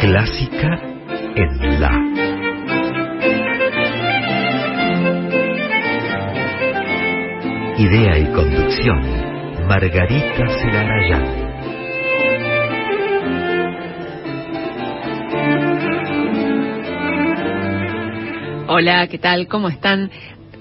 Clásica en la. Idea y conducción, Margarita Celarayán. Hola, ¿qué tal? ¿Cómo están?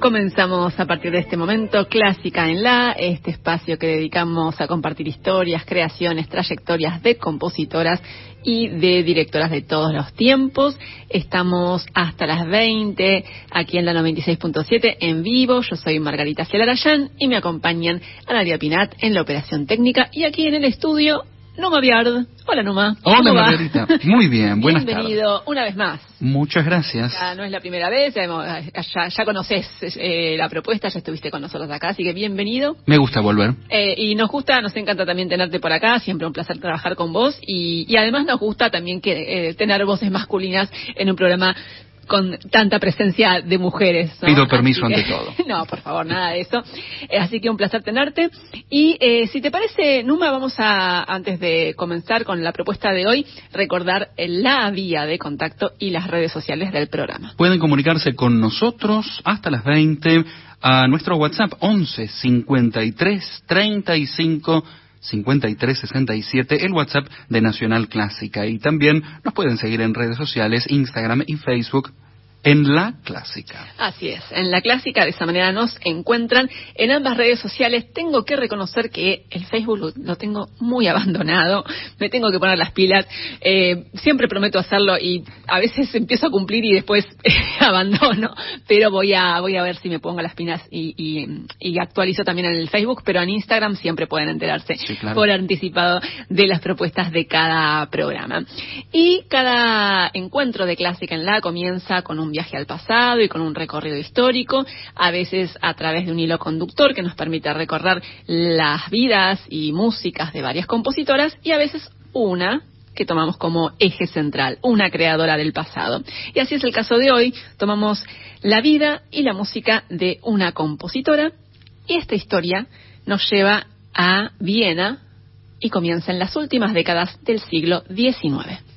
Comenzamos a partir de este momento Clásica en la, este espacio que dedicamos a compartir historias, creaciones, trayectorias de compositoras y de directoras de todos los tiempos. Estamos hasta las 20 aquí en la 96.7 en vivo. Yo soy Margarita Celarayán y me acompañan Anadia Pinat en la operación técnica y aquí en el estudio Numa Biard. Hola, Numa. Hola, Margarita. Muy bien, buenas Bienvenido una vez más. Muchas gracias. Ya no es la primera vez, ya, ya, conoces eh, la propuesta, ya estuviste con nosotros acá, así que bienvenido. Me gusta volver. Eh, y nos gusta, nos encanta también tenerte por acá, siempre un placer trabajar con vos. Y, y además nos gusta también que eh, tener voces masculinas en un programa con tanta presencia de mujeres. Pido permiso ante todo. No, por favor, nada de eso. Eh, así que un placer tenerte. Y eh, si te parece, Numa, vamos a, antes de comenzar con la propuesta de hoy, recordar la vía de contacto y las redes sociales del programa. Pueden comunicarse con nosotros hasta las 20 a nuestro WhatsApp 11 53 35 5367, el WhatsApp de Nacional Clásica. Y también nos pueden seguir en redes sociales, Instagram y Facebook en la clásica. Así es, en la clásica de esa manera nos encuentran en ambas redes sociales. Tengo que reconocer que el Facebook lo, tengo muy abandonado, me tengo que poner las pilas. Eh, siempre prometo hacerlo y a veces empiezo a cumplir y después abandono, pero voy a voy a ver si me pongo las pilas y, y, actualizo también en el Facebook, pero en Instagram siempre pueden enterarse por anticipado de las propuestas de cada programa. Y cada encuentro de clásica en la comienza con un viaje al pasado y con un recorrido histórico, a veces a través de un hilo conductor que nos permite recorrer las vidas y músicas de varias compositoras y a veces una que tomamos como eje central, una creadora del pasado. Y así es el caso de hoy, tomamos la vida y la música de una compositora y esta historia nos lleva a Viena y comienza en las últimas décadas del siglo XIX.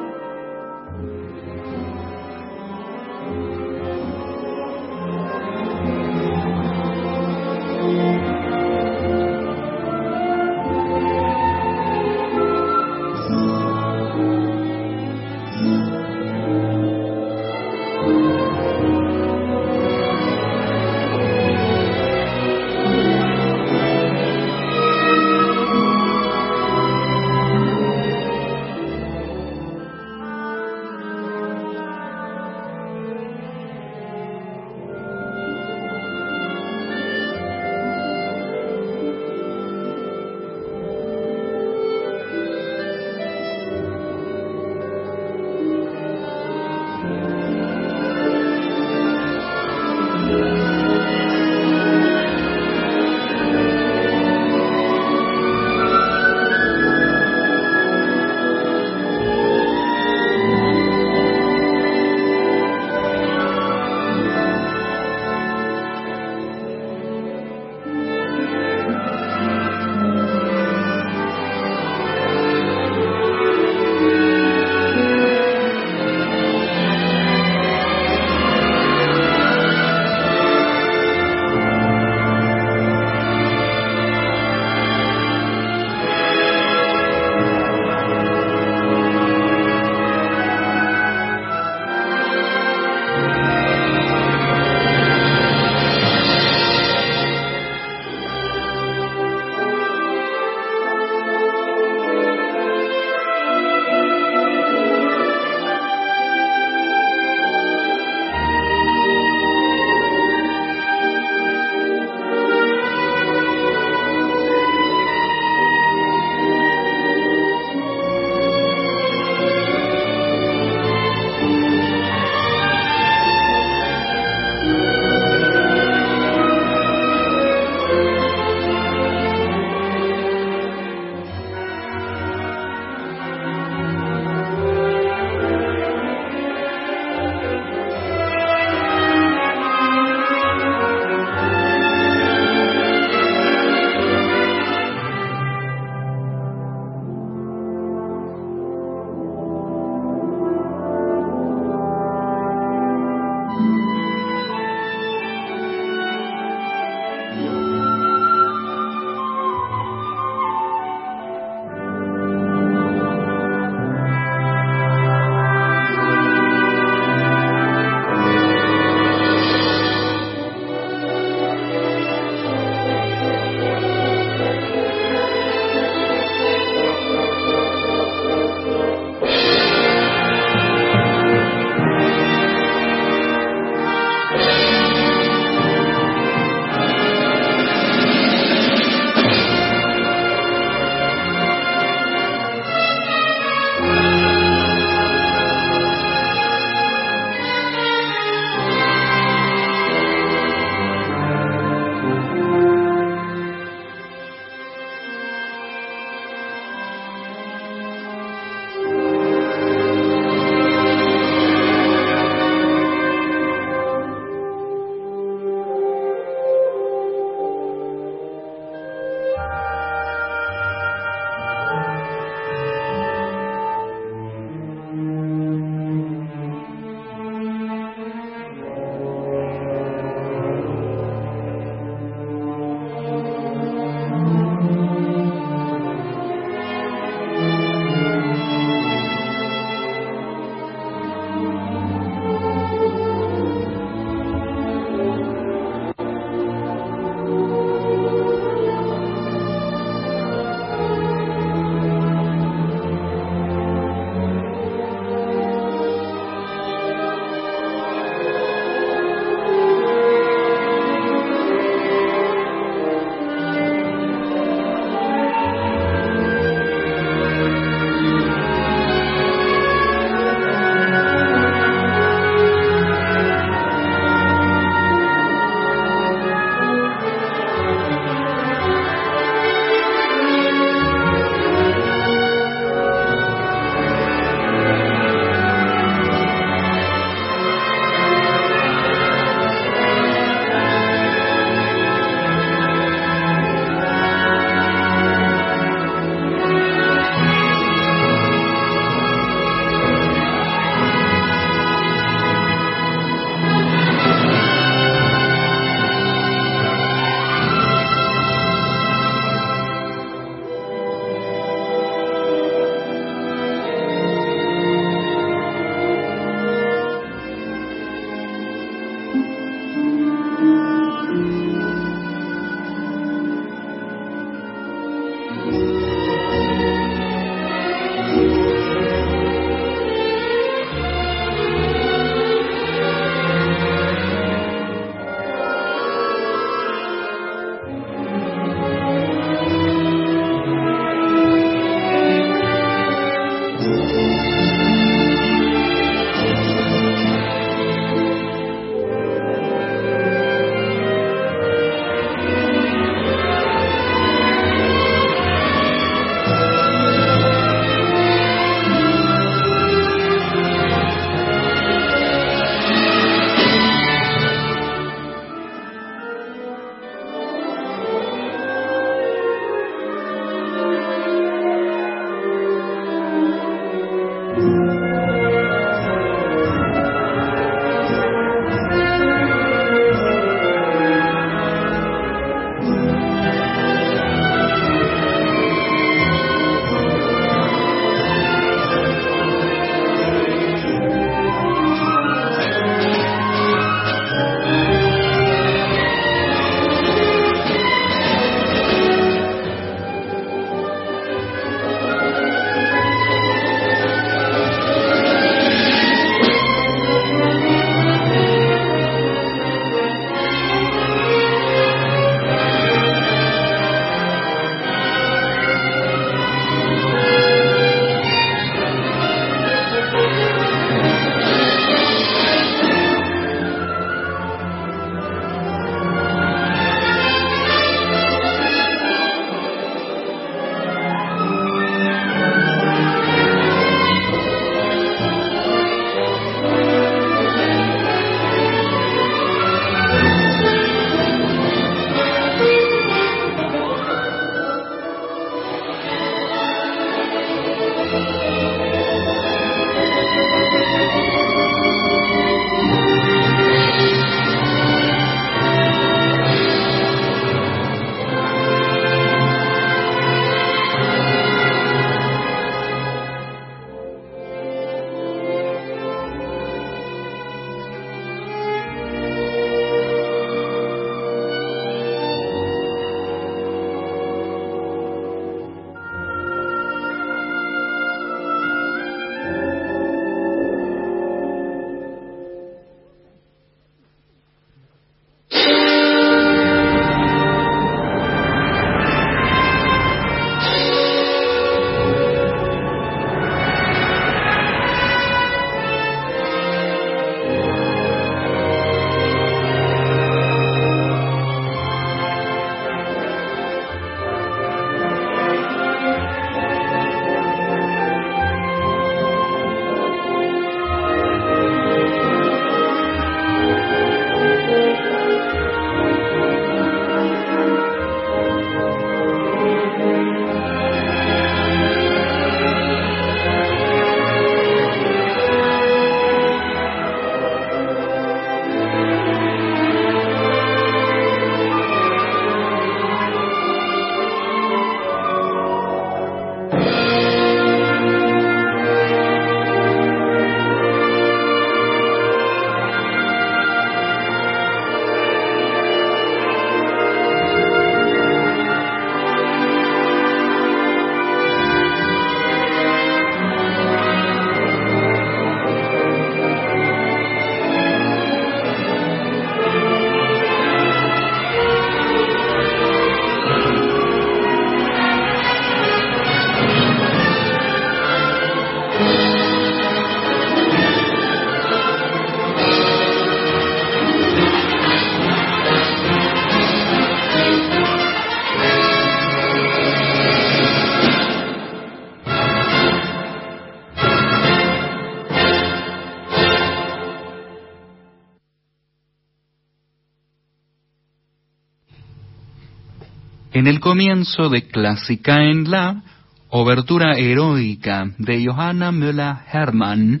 En el comienzo de Clásica en La, obertura heroica de Johanna Müller-Hermann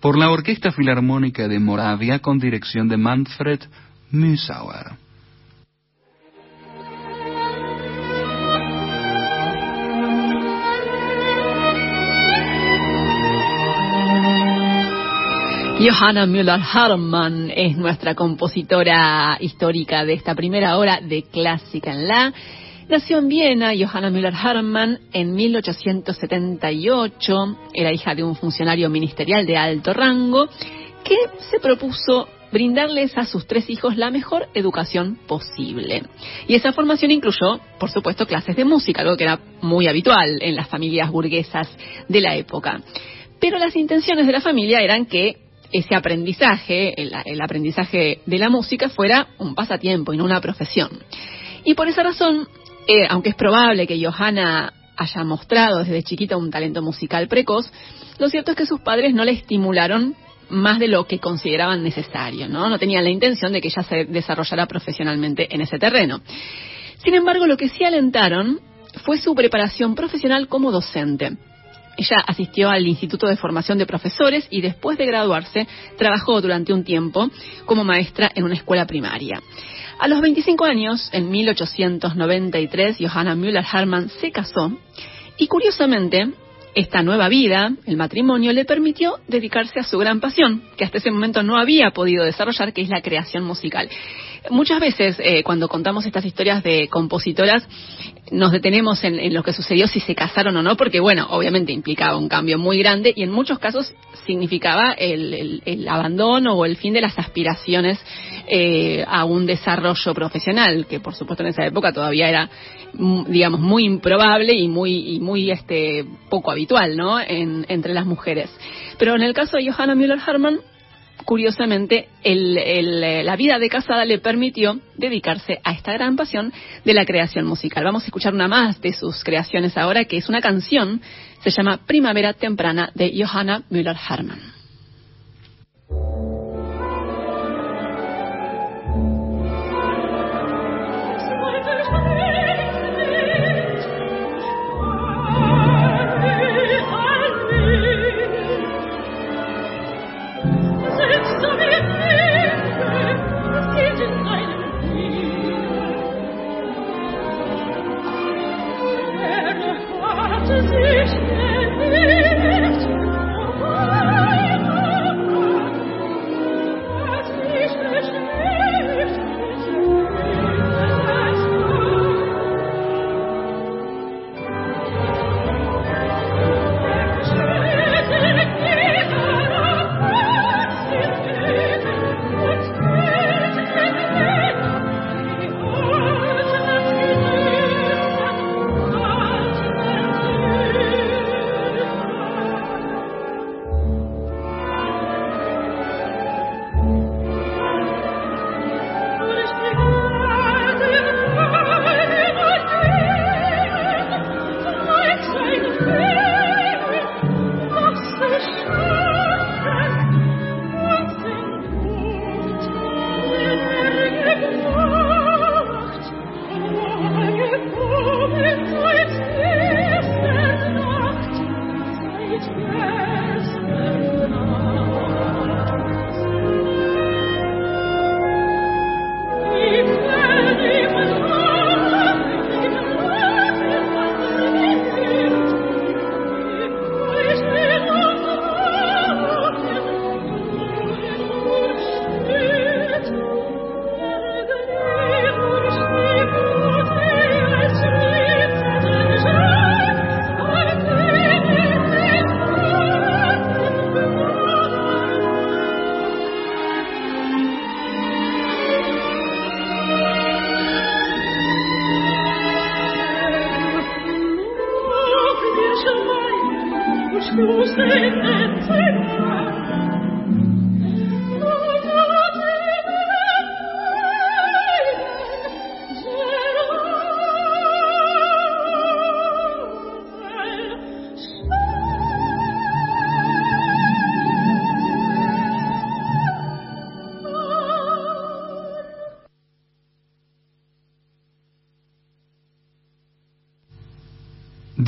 por la Orquesta Filarmónica de Moravia con dirección de Manfred Müsauer. Johanna Müller-Harman es nuestra compositora histórica de esta primera hora de Clásica en La. Nació en Viena Johanna Müller-Harman en 1878. Era hija de un funcionario ministerial de alto rango que se propuso brindarles a sus tres hijos la mejor educación posible. Y esa formación incluyó, por supuesto, clases de música, algo que era muy habitual en las familias burguesas de la época. Pero las intenciones de la familia eran que ese aprendizaje, el, aprendizaje de la música, fuera un pasatiempo y no una profesión. Y por esa razón, eh, aunque es probable que Johanna haya mostrado desde chiquita un talento musical precoz, lo cierto es que sus padres no le estimularon más de lo que consideraban necesario, ¿no? No tenían la intención de que ella se desarrollara profesionalmente en ese terreno. Sin embargo, lo que sí alentaron fue su preparación profesional como docente. Ella asistió al Instituto de Formación de Profesores y después de graduarse trabajó durante un tiempo como maestra en una escuela primaria. A los 25 años, en 1893, Johanna Müller-Harman se casó y curiosamente esta nueva vida, el matrimonio, le permitió dedicarse a su gran pasión, que hasta ese momento no había podido desarrollar, que es la creación musical. Muchas veces, eh, cuando contamos estas historias de compositoras, nos detenemos en, lo que sucedió, si se casaron o no, porque, bueno, obviamente implicaba un cambio muy grande y en muchos casos significaba el, abandono o el fin de las aspiraciones eh, a un desarrollo profesional, que por supuesto en esa época todavía era, mm, digamos, muy improbable y muy, y muy este, poco habitual, ¿no?, entre las mujeres. Pero en el caso de Johanna Müller-Hermann, curiosamente, la vida de casada le permitió dedicarse a esta gran pasión de la creación musical. Vamos a escuchar una más de sus creaciones ahora, que es una canción, se llama Primavera Temprana de Johanna Müller-Hermann.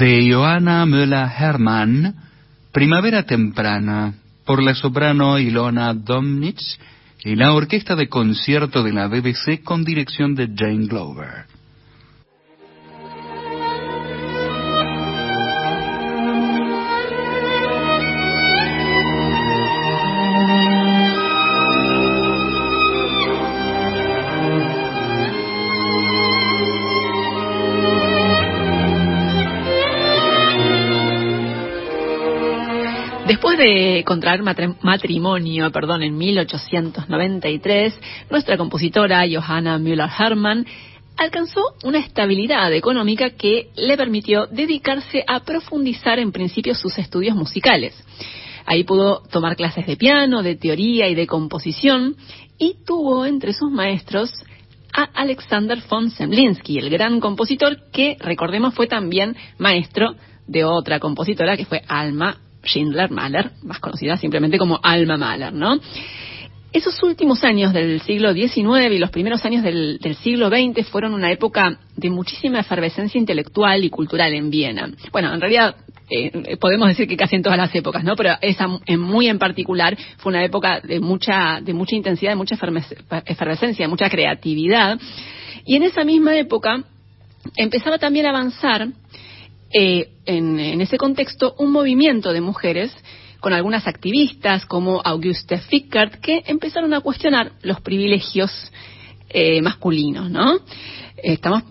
De Johanna Müller-Hermann, Primavera Temprana, por la soprano Ilona Domnich y la orquesta de concierto de la BBC con dirección de Jane Glover. De contraer matrimonio, perdón, en 1893, nuestra compositora Johanna Müller-Hermann alcanzó una estabilidad económica que le permitió dedicarse a profundizar en principio sus estudios musicales. Ahí pudo tomar clases de piano, de teoría y de composición y tuvo entre sus maestros a Alexander von Semlinsky, el gran compositor que, recordemos, fue también maestro de otra compositora que fue Alma Schindler Mahler, más conocida simplemente como Alma Mahler, ¿no? Esos últimos años del siglo XIX y los primeros años del, siglo XX fueron una época de muchísima efervescencia intelectual y cultural en Viena. Bueno, en realidad eh, podemos decir que casi en todas las épocas, ¿no? Pero esa en muy en particular fue una época de mucha de mucha intensidad, de mucha efervescencia, de mucha creatividad. Y en esa misma época empezaba también a avanzar eh, en, ese contexto un movimiento de mujeres con algunas activistas como Auguste Fickert que empezaron a cuestionar los privilegios eh, masculinos, ¿no? Estamos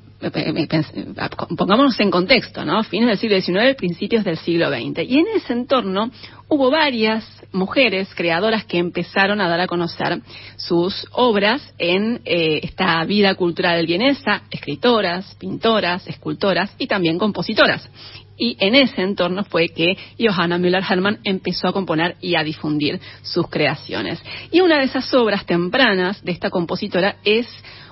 pongámonos en contexto, ¿no? Fines del siglo XIX, principios del siglo XX. Y en ese entorno hubo varias mujeres creadoras que empezaron a dar a conocer sus obras en eh, esta vida cultural vienesa, escritoras, pintoras, escultoras y también compositoras. Y en ese entorno fue que Johanna Müller-Hermann empezó a componer y a difundir sus creaciones. Y una de esas obras tempranas de esta compositora es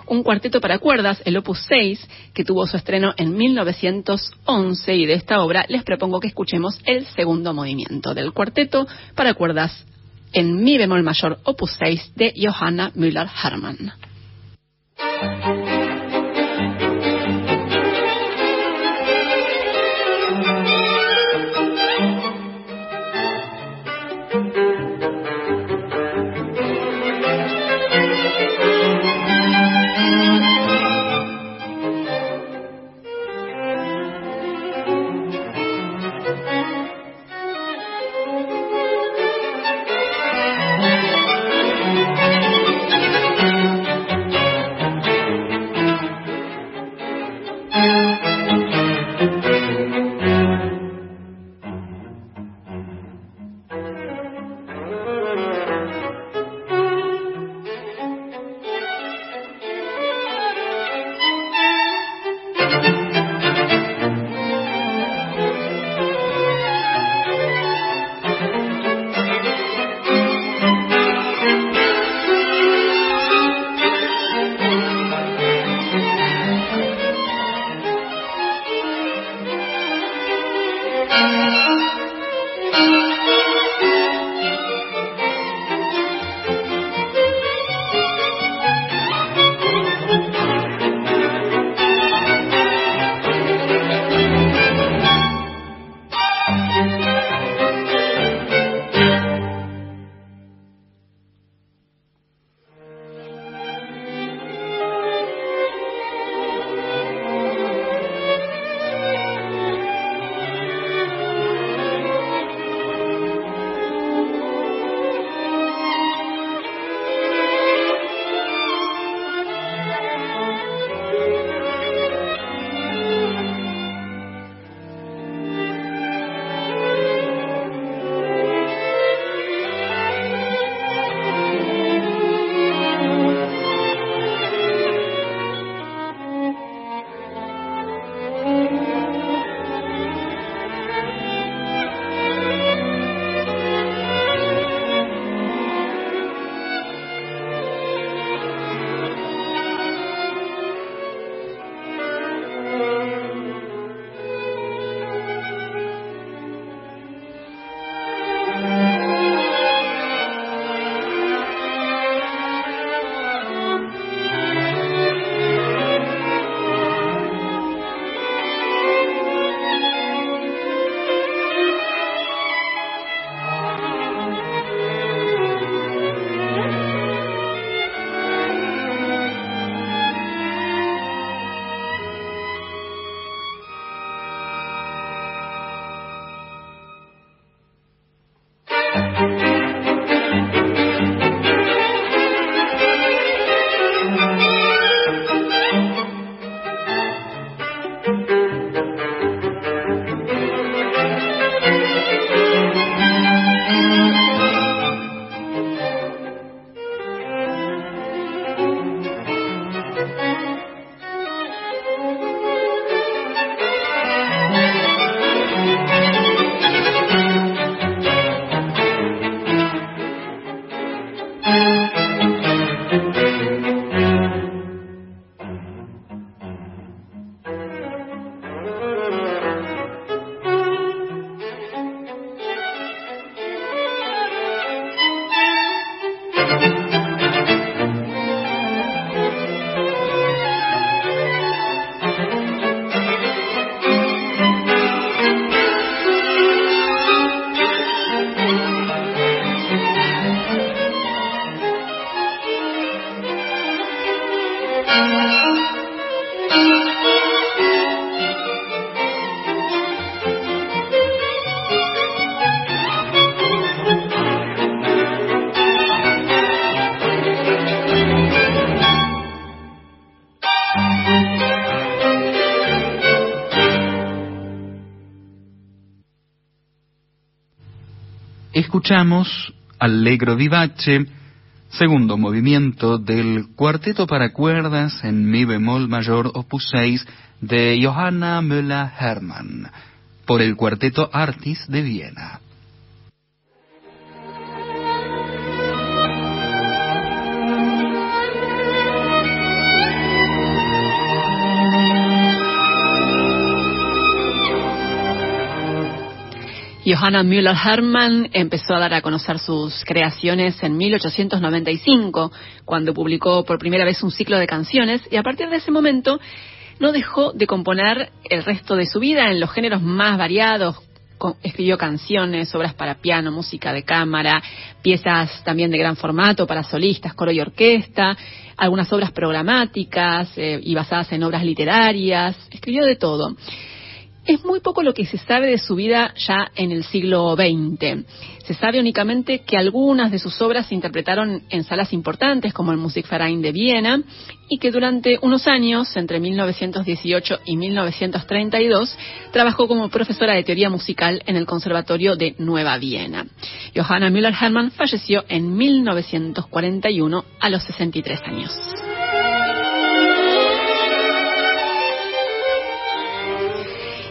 un cuarteto para cuerdas, el Opus 6, que tuvo su estreno en 1911 y de esta obra les propongo que escuchemos el segundo movimiento del cuarteto para cuerdas en mi bemol mayor Opus 6 de Johanna Müller-Hermann. Escuchamos Allegro vivace, segundo movimiento del cuarteto para cuerdas en mi bemol mayor opus 6 de Johanna Müller-Hermann por el cuarteto Artis de Viena. Johanna Müller-Hermann empezó a dar a conocer sus creaciones en 1895, cuando publicó por primera vez un ciclo de canciones, y a partir de ese momento no dejó de componer el resto de su vida en los géneros más variados. Escribió canciones, obras para piano, música de cámara, piezas también de gran formato para solistas, coro y orquesta, algunas obras programáticas eh, y basadas en obras literarias. Escribió de todo. Es muy poco lo que se sabe de su vida ya en el siglo XX. Se sabe únicamente que algunas de sus obras se interpretaron en salas importantes como el Musikverein de Viena y que durante unos años, entre 1918 y 1932, trabajó como profesora de teoría musical en el Conservatorio de Nueva Viena. Johanna Müller-Hermann falleció en 1941 a los 63 años.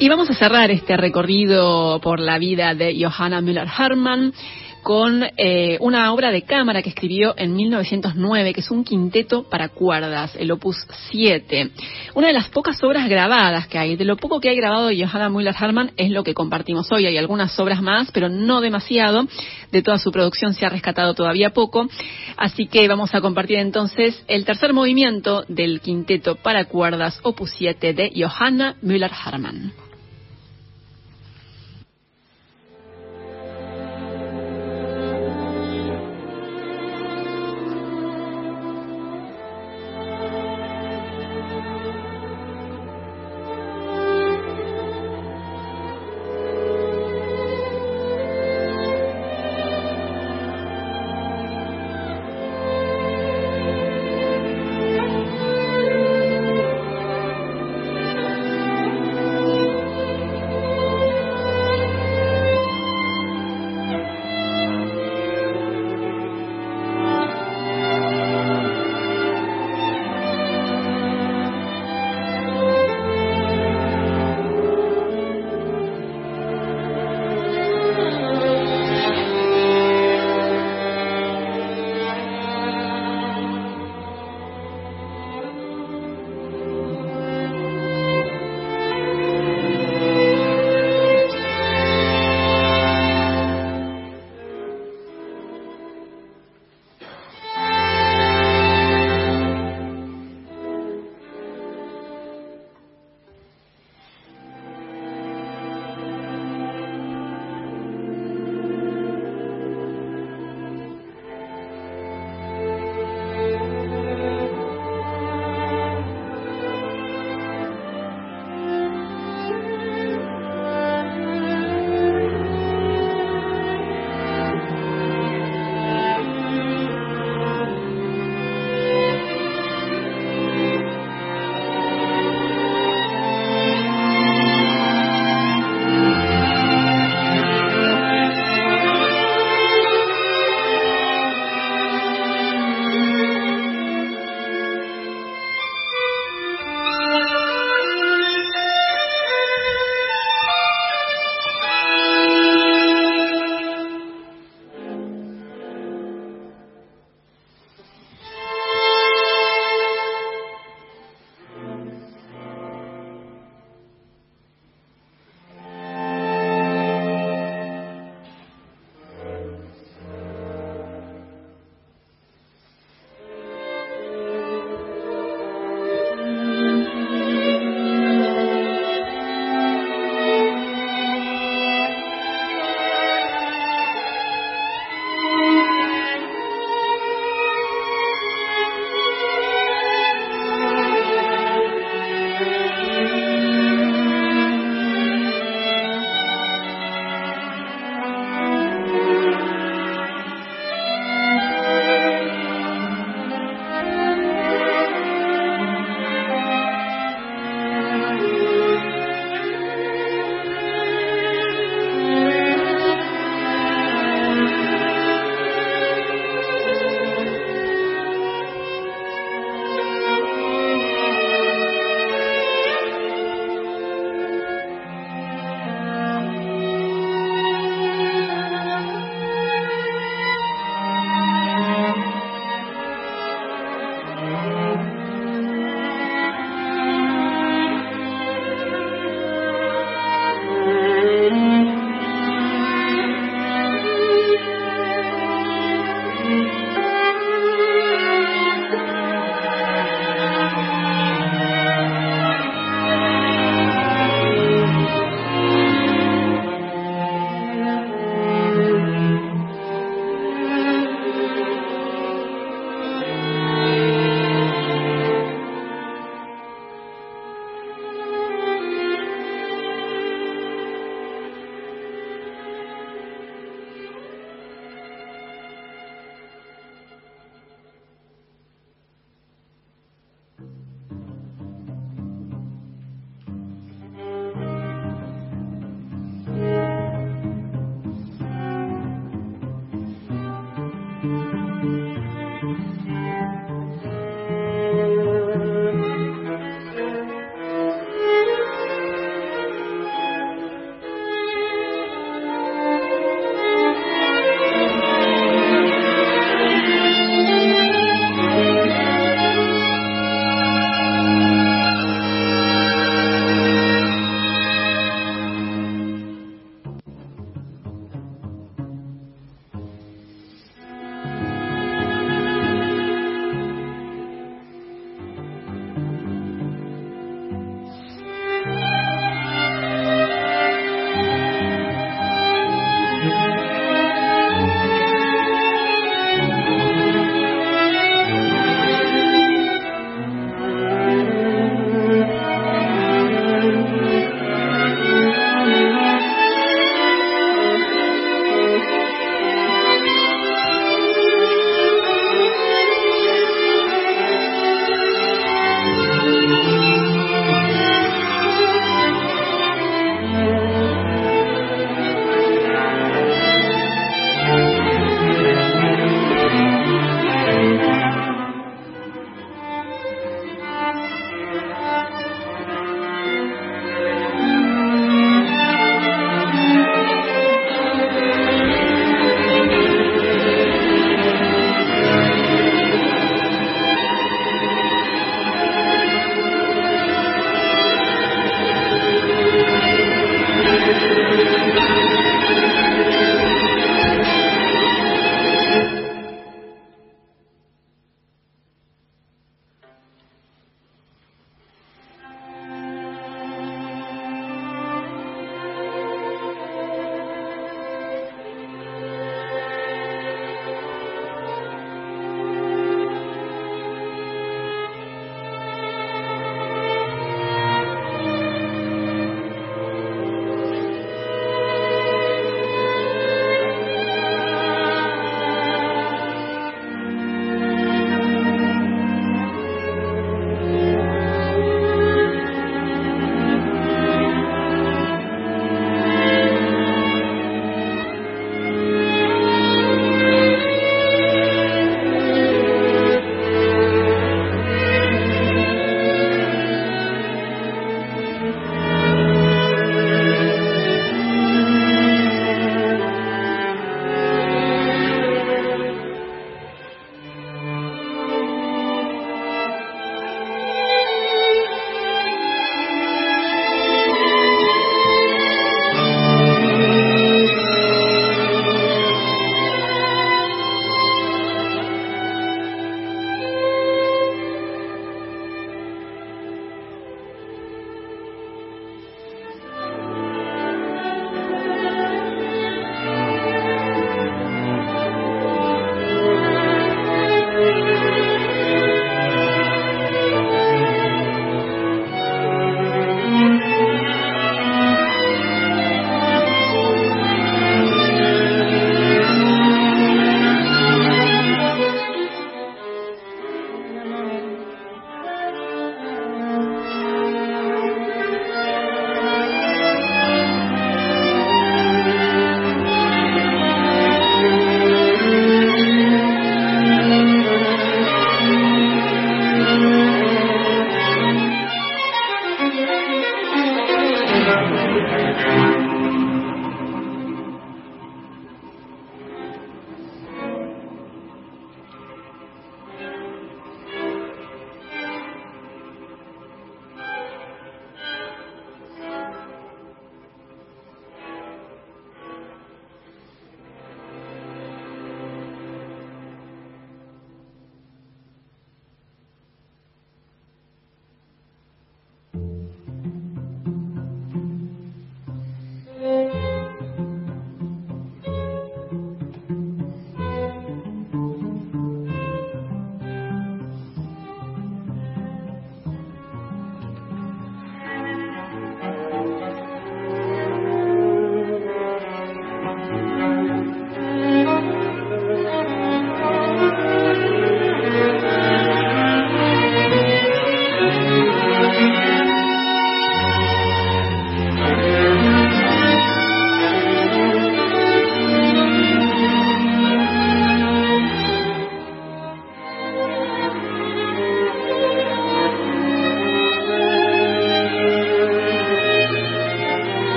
Y vamos a cerrar este recorrido por la vida de Johanna Müller-Hermann con eh, una obra de cámara que escribió en 1909, que es un quinteto para cuerdas, el Opus 7. Una de las pocas obras grabadas que hay. De lo poco que hay grabado de Johanna Müller-Hermann es lo que compartimos hoy. Hay algunas obras más, pero no demasiado. De toda su producción se ha rescatado todavía poco. Así que vamos a compartir entonces el tercer movimiento del quinteto para cuerdas Opus 7 de Johanna Müller-Hermann.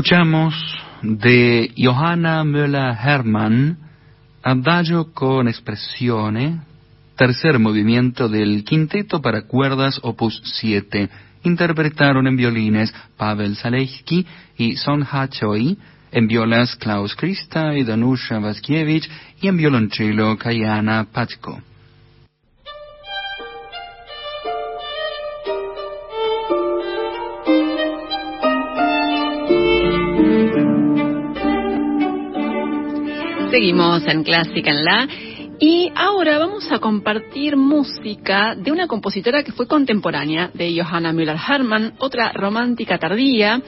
Escuchamos de Johanna Müller-Hermann, Adagio con Expressione, tercer movimiento del quinteto para cuerdas opus 7. Interpretaron en violines Pavel Zalewski y Son Ha-choi, en violas Klaus Krista y Danusha Vaskiewicz y en violonchelo Kayana Pachko. Seguimos en Clásica en La y ahora vamos a compartir música de una compositora que fue contemporánea de Johanna Müller-Hermann, otra romántica tardía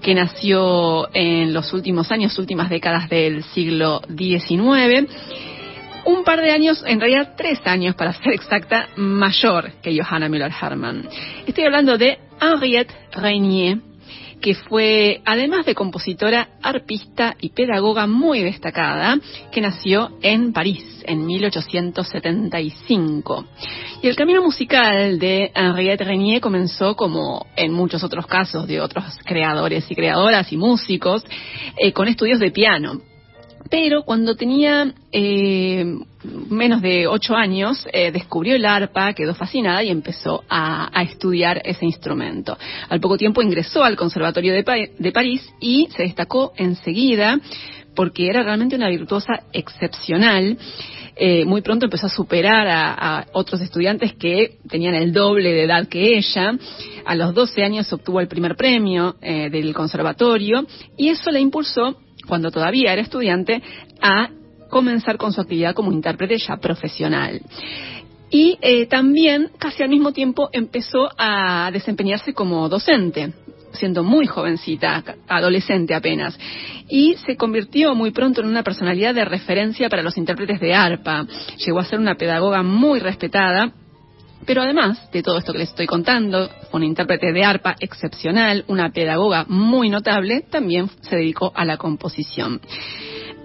que nació en los últimos años, últimas décadas del siglo XIX. Un par de años, en realidad tres años para ser exacta, mayor que Johanna Müller-Hermann. Estoy hablando de Henriette Régnier, que fue, además de compositora, arpista y pedagoga muy destacada, que nació en París en 1875. Y el camino musical de Henriette Régnier comenzó como en muchos otros casos de otros creadores y creadoras y músicos, eh, con estudios de piano pero cuando tenía eh, menos de ocho años eh, descubrió el arpa, quedó fascinada y empezó a, estudiar ese instrumento. Al poco tiempo ingresó al Conservatorio de, París y se destacó enseguida porque era realmente una virtuosa excepcional. Eh, muy pronto empezó a superar a, otros estudiantes que tenían el doble de edad que ella. A los 12 años obtuvo el primer premio del conservatorio y eso le impulsó cuando todavía era estudiante, a comenzar con su actividad como intérprete ya profesional. Y eh, también, casi al mismo tiempo, empezó a desempeñarse como docente, siendo muy jovencita, adolescente apenas, y se convirtió muy pronto en una personalidad de referencia para los intérpretes de arpa. Llegó a ser una pedagoga muy respetada pero además de todo esto que les estoy contando, una intérprete de arpa excepcional, una pedagoga muy notable, también se dedicó a la composición.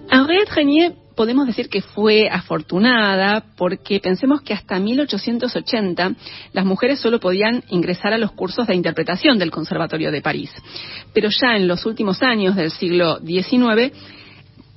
Henriette Renier podemos decir que fue afortunada porque pensemos que hasta 1880 las mujeres solo podían ingresar a los cursos de interpretación del Conservatorio de París. Pero ya en los últimos años del siglo XIX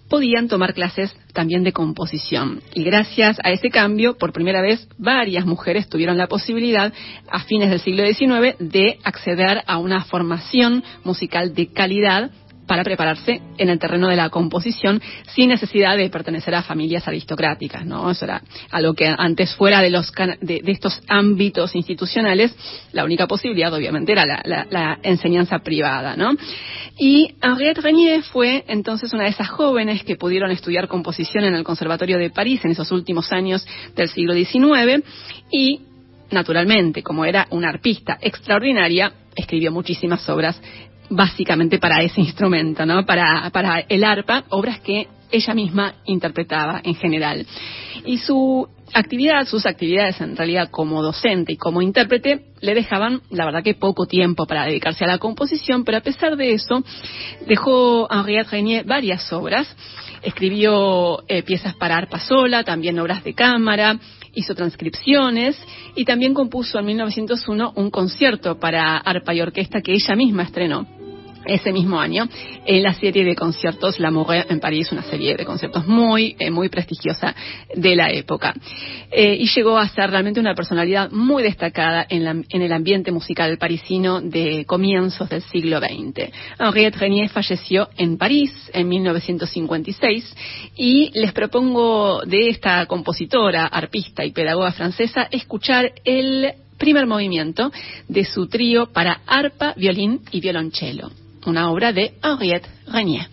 podían tomar clases también de composición. Y gracias a ese cambio, por primera vez, varias mujeres tuvieron la posibilidad, a fines del siglo XIX, de acceder a una formación musical de calidad para prepararse en el terreno de la composición sin necesidad de pertenecer a familias aristocráticas, ¿no? Eso era algo que antes fuera de los de, estos ámbitos institucionales, la única posibilidad obviamente era la, enseñanza privada, ¿no? Y Henriette Renier fue entonces una de esas jóvenes que pudieron estudiar composición en el Conservatorio de París en esos últimos años del siglo XIX y naturalmente, como era una arpista extraordinaria, escribió muchísimas obras básicamente para ese instrumento, ¿no? Para, para el arpa, obras que ella misma interpretaba en general. Y su actividad, sus actividades en realidad como docente y como intérprete, le dejaban, la verdad que poco tiempo para dedicarse a la composición, pero a pesar de eso, dejó Henriette Renier varias obras. Escribió eh, piezas para arpa sola, también obras de cámara, hizo transcripciones y también compuso en 1901 un concierto para arpa y orquesta que ella misma estrenó ese mismo año en la serie de conciertos La Mourre en París, una serie de conciertos muy, eh, muy prestigiosa de la época. Eh, y llegó a ser realmente una personalidad muy destacada en, el ambiente musical parisino de comienzos del siglo XX. Henriette Renier falleció en París en 1956 y les propongo de esta compositora, arpista y pedagoga francesa escuchar el primer movimiento de su trío para arpa, violín y violonchelo una obra de Henriette Renier.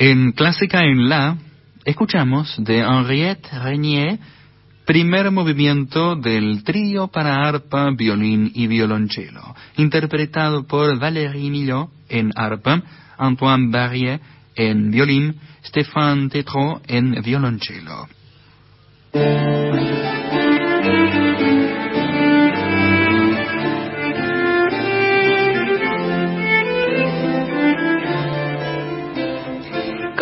En Clásica en La, escuchamos de Henriette Renier, primer movimiento del trío para arpa, violín y violonchelo, interpretado por Valérie Millot en arpa, Antoine Barrier en violín, Stéphane Tétrault en violonchelo.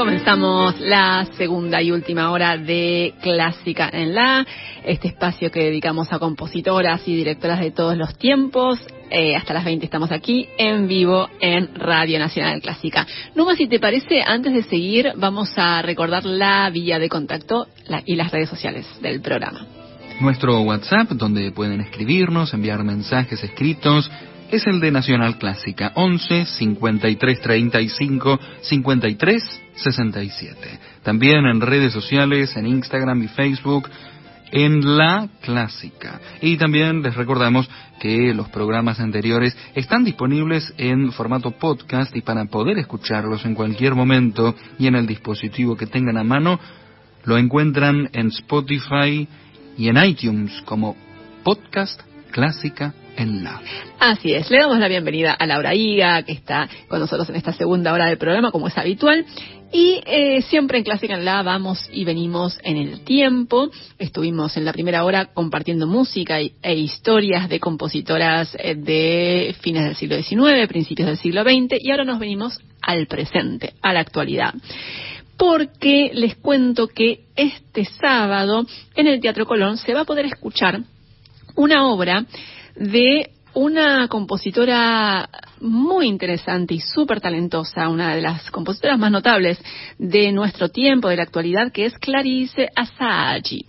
Comenzamos la segunda y última hora de Clásica en la, este espacio que dedicamos a compositoras y directoras de todos los tiempos. Eh, hasta las 20 estamos aquí en vivo en Radio Nacional Clásica. Numa, si te parece, antes de seguir, vamos a recordar la vía de contacto y las redes sociales del programa. Nuestro WhatsApp, donde pueden escribirnos, enviar mensajes escritos, es el de Nacional Clásica, 11 53 35 53 67. También en redes sociales, en Instagram y Facebook, en La Clásica. Y también les recordamos que los programas anteriores están disponibles en formato podcast y para poder escucharlos en cualquier momento y en el dispositivo que tengan a mano, lo encuentran en Spotify y en iTunes como podcast clásica Así es, le damos la bienvenida a Laura Higa, que está con nosotros en esta segunda hora del programa, como es habitual. Y eh, siempre en Clásica en La vamos y venimos en el tiempo. Estuvimos en la primera hora compartiendo música e historias de compositoras eh, de fines del siglo XIX, principios del siglo XX, y ahora nos venimos al presente, a la actualidad porque les cuento que este sábado en el Teatro Colón se va a poder escuchar una obra de una compositora muy interesante y súper talentosa, una de las compositoras más notables de nuestro tiempo, de la actualidad, que es Clarice Asagi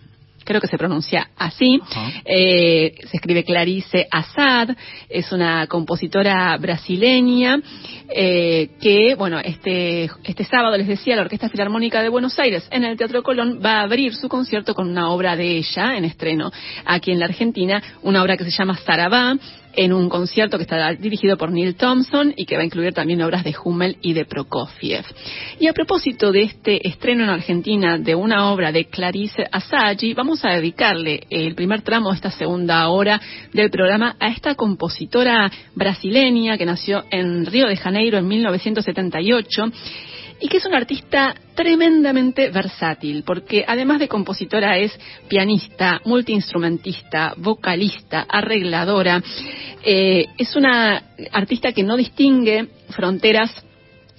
creo que se pronuncia así. Eh, se escribe Clarice Assad, es una compositora brasileña eh, que, bueno, este, este sábado les decía, la Orquesta Filarmónica de Buenos Aires en el Teatro Colón va a abrir su concierto con una obra de ella en estreno aquí en la Argentina, una obra que se llama Sarabá, en un concierto que estará dirigido por Neil Thompson y que va a incluir también obras de Hummel y de Prokofiev. Y a propósito de este estreno en Argentina de una obra de Clarice Asagi, vamos a dedicarle el primer tramo de esta segunda hora del programa a esta compositora brasileña que nació en Río de Janeiro en 1978 y que es una artista tremendamente versátil, porque además de compositora es pianista, multiinstrumentista, vocalista, arregladora. Eh, es una artista que no distingue fronteras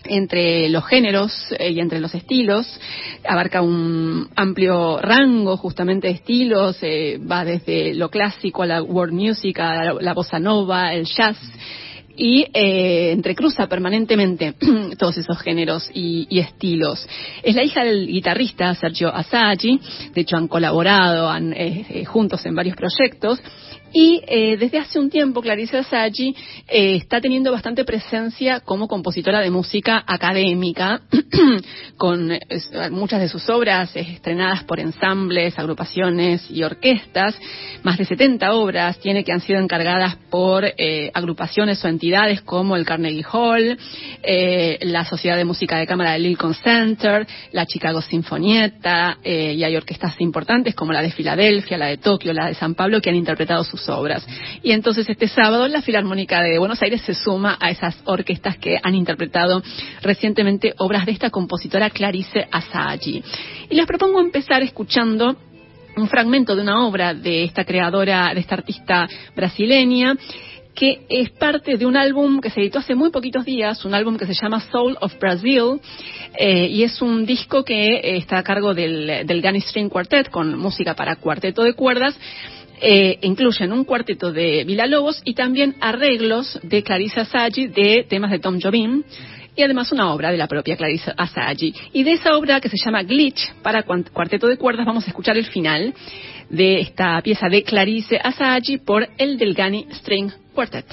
entre los géneros eh, y entre los estilos, abarca un amplio rango justamente de estilos, eh, va desde lo clásico a la world music, a la bossa nova, el jazz y eh, entrecruza permanentemente todos esos géneros y, estilos. Es la hija del guitarrista Sergio Asagi, de hecho han colaborado han, eh, eh, juntos en varios proyectos y eh, desde hace un tiempo Clarice Asagi eh, está teniendo bastante presencia como compositora de música académica, con muchas de sus obras estrenadas por ensambles, agrupaciones y orquestas, más de 70 obras tiene que han sido encargadas por eh, agrupaciones o entidades como el Carnegie Hall, la Sociedad de Música de Cámara del Lincoln Center, la Chicago Sinfonietta, y hay orquestas importantes como la de Filadelfia, la de Tokio, la de San Pablo, que han interpretado sus obras. Y entonces este sábado la Filarmónica de Buenos Aires se suma a esas orquestas que han interpretado recientemente obras de esta compositora Clarice Asagi. Y les propongo empezar escuchando un fragmento de una obra de esta creadora, de esta artista brasileña, que es parte de un álbum que se editó hace muy poquitos días, un álbum que se llama Soul of Brazil, eh, y es un disco que eh, está a cargo del, del Gunny String Quartet, con música para cuarteto de cuerdas, eh, incluyen un cuarteto de Vila Lobos y también arreglos de Clarissa Asagi de temas de Tom Jobim y además una obra de la propia Clarissa Asagi. Y de esa obra que se llama Glitch para cuarteto de cuerdas vamos a escuchar el final de esta pieza de Clarice Asagi por el Delgani String Quartet.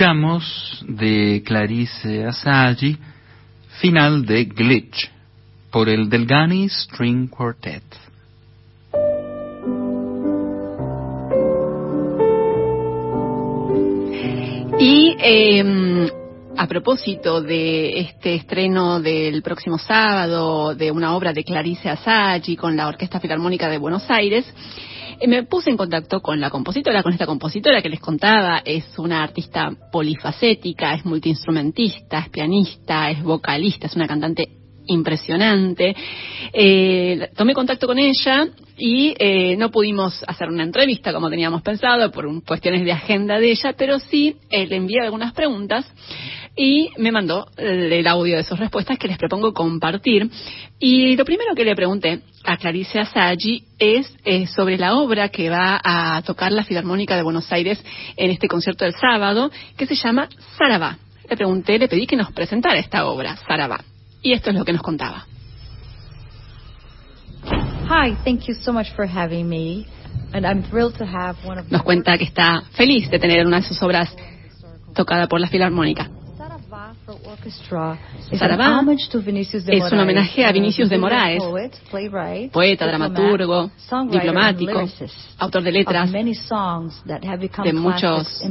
Escuchamos de Clarice Asagi, final de Glitch, por el Delgani String Quartet. Y em, a propósito de este estreno del próximo sábado de una obra de Clarice Asagi con la Orquesta Filarmónica de Buenos Aires, me puse en contacto con la compositora, con esta compositora que les contaba, es una artista polifacética, es multiinstrumentista, es pianista, es vocalista, es una cantante impresionante. Eh, tomé contacto con ella y eh, no pudimos hacer una entrevista como teníamos pensado por cuestiones de agenda de ella, pero sí eh, le envié algunas preguntas y me mandó el audio de sus respuestas que les propongo compartir. Y lo primero que le pregunté a Clarice Asagi es eh, sobre la obra que va a tocar la Filarmónica de Buenos Aires en este concierto del sábado, que se llama Sarabá. Le pregunté, le pedí que nos presentara esta obra, Sarabá. Y esto es lo que nos contaba. Hi, thank you so much for having me. And I'm thrilled to have one of Nos cuenta que está feliz de tener una de sus obras tocada por la Filarmónica. Sarabá es un homenaje a Vinicius de Moraes, poeta, dramaturgo, diplomático, autor de letras de muchos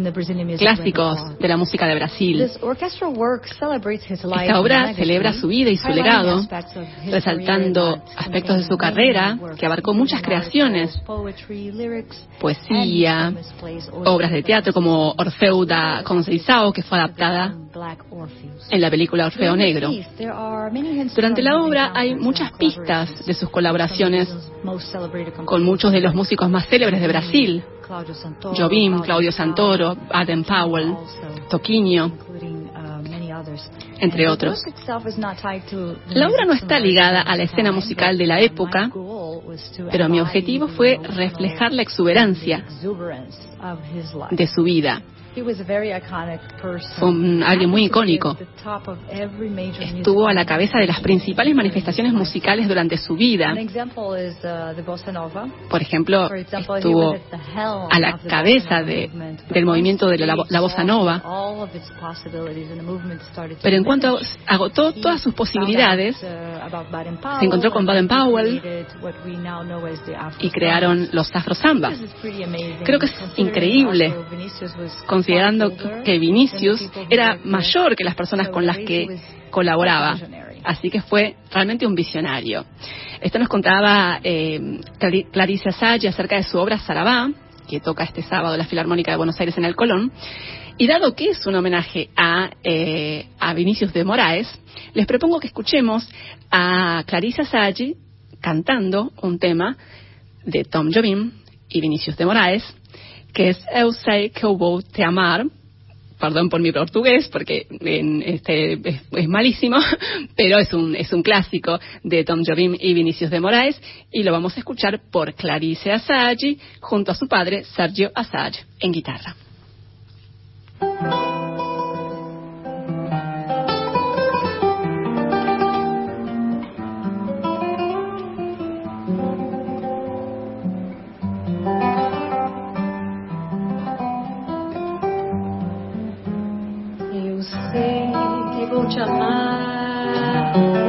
clásicos de la música de Brasil. Esta obra celebra su vida y su legado, resaltando aspectos de su carrera que abarcó muchas creaciones, poesía, obras de teatro como Orfeu da Conceição, que fue adaptada en la película Orfeo Negro. Durante la obra hay muchas pistas de sus colaboraciones con muchos de los músicos más célebres de Brasil, Jobim, Claudio Santoro, Adam Powell, Toquinho, entre otros. La obra no está ligada a la escena musical de la época, pero mi objetivo fue reflejar la exuberancia de su vida fue un, alguien muy icónico. Estuvo a la cabeza de las principales manifestaciones musicales durante su vida. Por ejemplo, estuvo a la cabeza de, del movimiento de la, la bossa nova. Pero en cuanto agotó todas sus posibilidades, se encontró con Baden Powell y crearon los Afro Zambas. Creo que es increíble considerando que Vinicius era mayor que las personas con las que colaboraba. Así que fue realmente un visionario. Esto nos contaba eh, Claricia Sage acerca de su obra Sarabá, que toca este sábado la Filarmónica de Buenos Aires en el Colón. Y dado que es un homenaje a, eh, a Vinicius de Moraes, les propongo que escuchemos a Clarissa Sage cantando un tema de Tom Jobim y Vinicius de Moraes que es Eu sei que vou te amar. Perdón por mi portugués, porque este, es, malísimo, pero es un, es un clásico de Tom Jobim y Vinicius de Moraes, y lo vamos a escuchar por Clarice Asagi junto a su padre Sergio Asage en guitarra. Mm-hmm.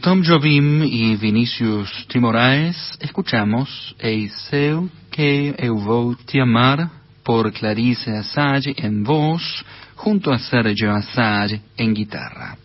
Tom Jobim y Vinicius Timoraes escuchamos Eiseu que eu vou te amar por Clarice Assage en voz junto a Sergio Assage en guitarra.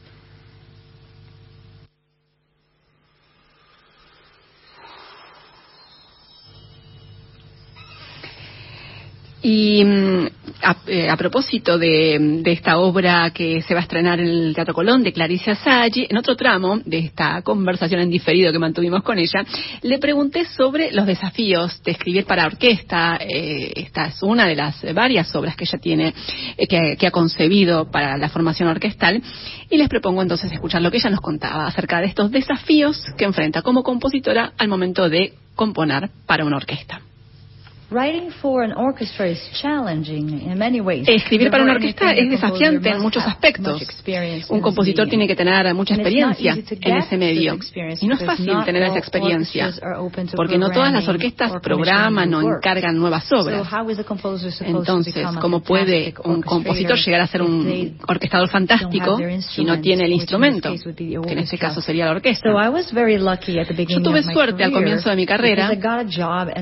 Y mm, a, eh, a propósito de, de esta obra que se va a estrenar en el Teatro Colón de Clarice Asagi, en otro tramo de esta conversación en diferido que mantuvimos con ella, le pregunté sobre los desafíos de escribir para orquesta. Eh, esta es una de las varias obras que ella tiene, eh, que, que ha concebido para la formación orquestal. Y les propongo entonces escuchar lo que ella nos contaba acerca de estos desafíos que enfrenta como compositora al momento de componer para una orquesta. Escribir para una orquesta es desafiante en muchos aspectos. Un compositor tiene que tener mucha experiencia en ese medio. Y no es fácil tener esa experiencia, porque no todas las orquestas or programan o encargan nuevas obras. Entonces, ¿cómo puede un compositor llegar a ser un orquestador fantástico si no tiene el instrumento? Que en este caso sería la orquesta. So I was very lucky at the Yo beginning tuve suerte al comienzo de mi carrera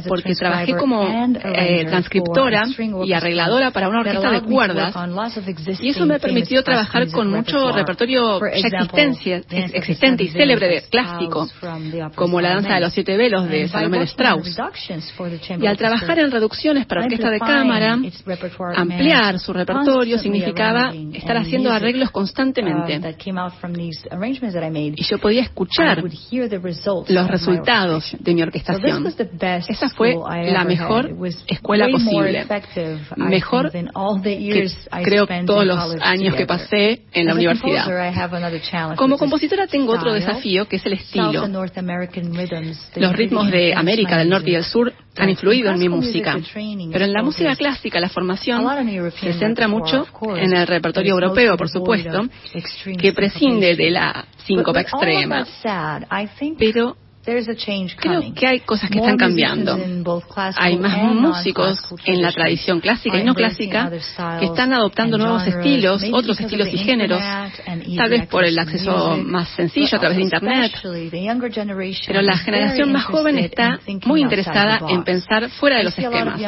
porque trabajé como eh, arranger transcriptora y arregladora para una orquesta de cuerdas y eso me permitió trabajar con mucho repertorio ya existencia- existente y célebre de clásico, como la danza de los siete velos de Salomé de Strauss. reductions for the chamber Y al trabajar en reducciones para orquesta de cámara, ampliar su repertorio significaba estar haciendo arreglos uh, constantemente. made. Y yo podía escuchar los resultados de mi orquestación. Esa fue la mejor escuela posible. Mejor que creo todos los años que pasé en la universidad. Como compositora tengo otro desafío que es el estilo. Los ritmos de América, del norte y del sur han influido en mi música. Pero en la música clásica la formación se centra mucho en el repertorio europeo, por supuesto, que prescinde de la síncopa extrema. Pero creo que hay cosas que están cambiando. Hay más músicos en la tradición clásica y no clásica que están adoptando and nuevos estilos, otros estilos y géneros, tal vez por el acceso más sencillo a través de Internet. Pero la generación más joven está muy interesada en pensar fuera de los esquemas.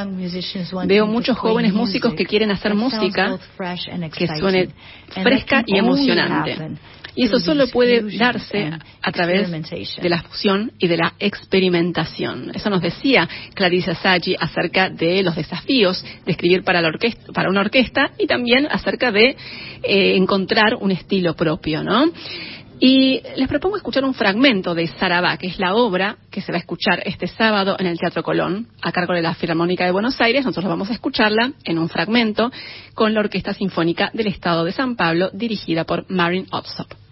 Veo muchos jóvenes músicos que quieren hacer música que suene fresca y emocionante. Y eso solo puede darse a través de la fusión y de la experimentación. Eso nos decía Clarice Asagi acerca de los desafíos de escribir para, la orquesta, para una orquesta y también acerca de eh, encontrar un estilo propio, ¿no? Y les propongo escuchar un fragmento de Sarabá, que es la obra que se va a escuchar este sábado en el Teatro Colón, a cargo de la Filarmónica de Buenos Aires. Nosotros vamos a escucharla en un fragmento con la Orquesta Sinfónica del Estado de San Pablo, dirigida por Marin Opsop.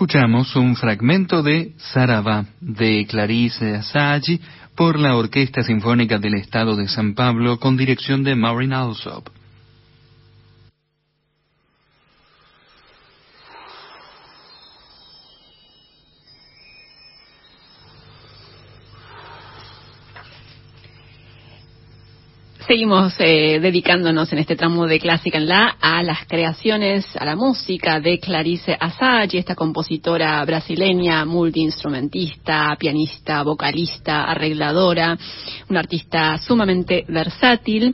Escuchamos un fragmento de Sarabá de Clarice Asagi por la Orquesta Sinfónica del Estado de San Pablo con dirección de Maureen Alsop. Seguimos eh, dedicándonos en este tramo de Clásica en La a las creaciones, a la música de Clarice Asagi, esta compositora brasileña, multiinstrumentista, pianista, vocalista, arregladora, una artista sumamente versátil,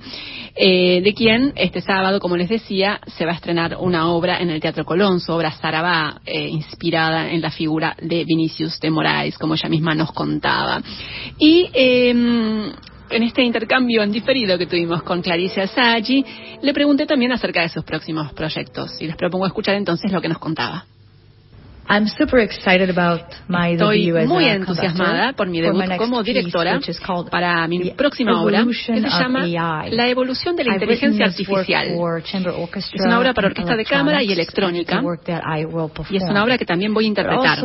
eh, de quien este sábado, como les decía, se va a estrenar una obra en el Teatro Colón, su obra Sarabá, eh, inspirada en la figura de Vinicius de Moraes, como ella misma nos contaba. Y em, en este intercambio en diferido que tuvimos con Clarice Asagi, le pregunté también acerca de sus próximos proyectos y les propongo escuchar entonces lo que nos contaba. I'm super excited about my Estoy muy entusiasmada por mi debut como directora para mi próxima obra que se llama AI. La evolución de la I've inteligencia artificial. Es una obra para orquesta de cámara y electrónica y es una obra que también voy a interpretar.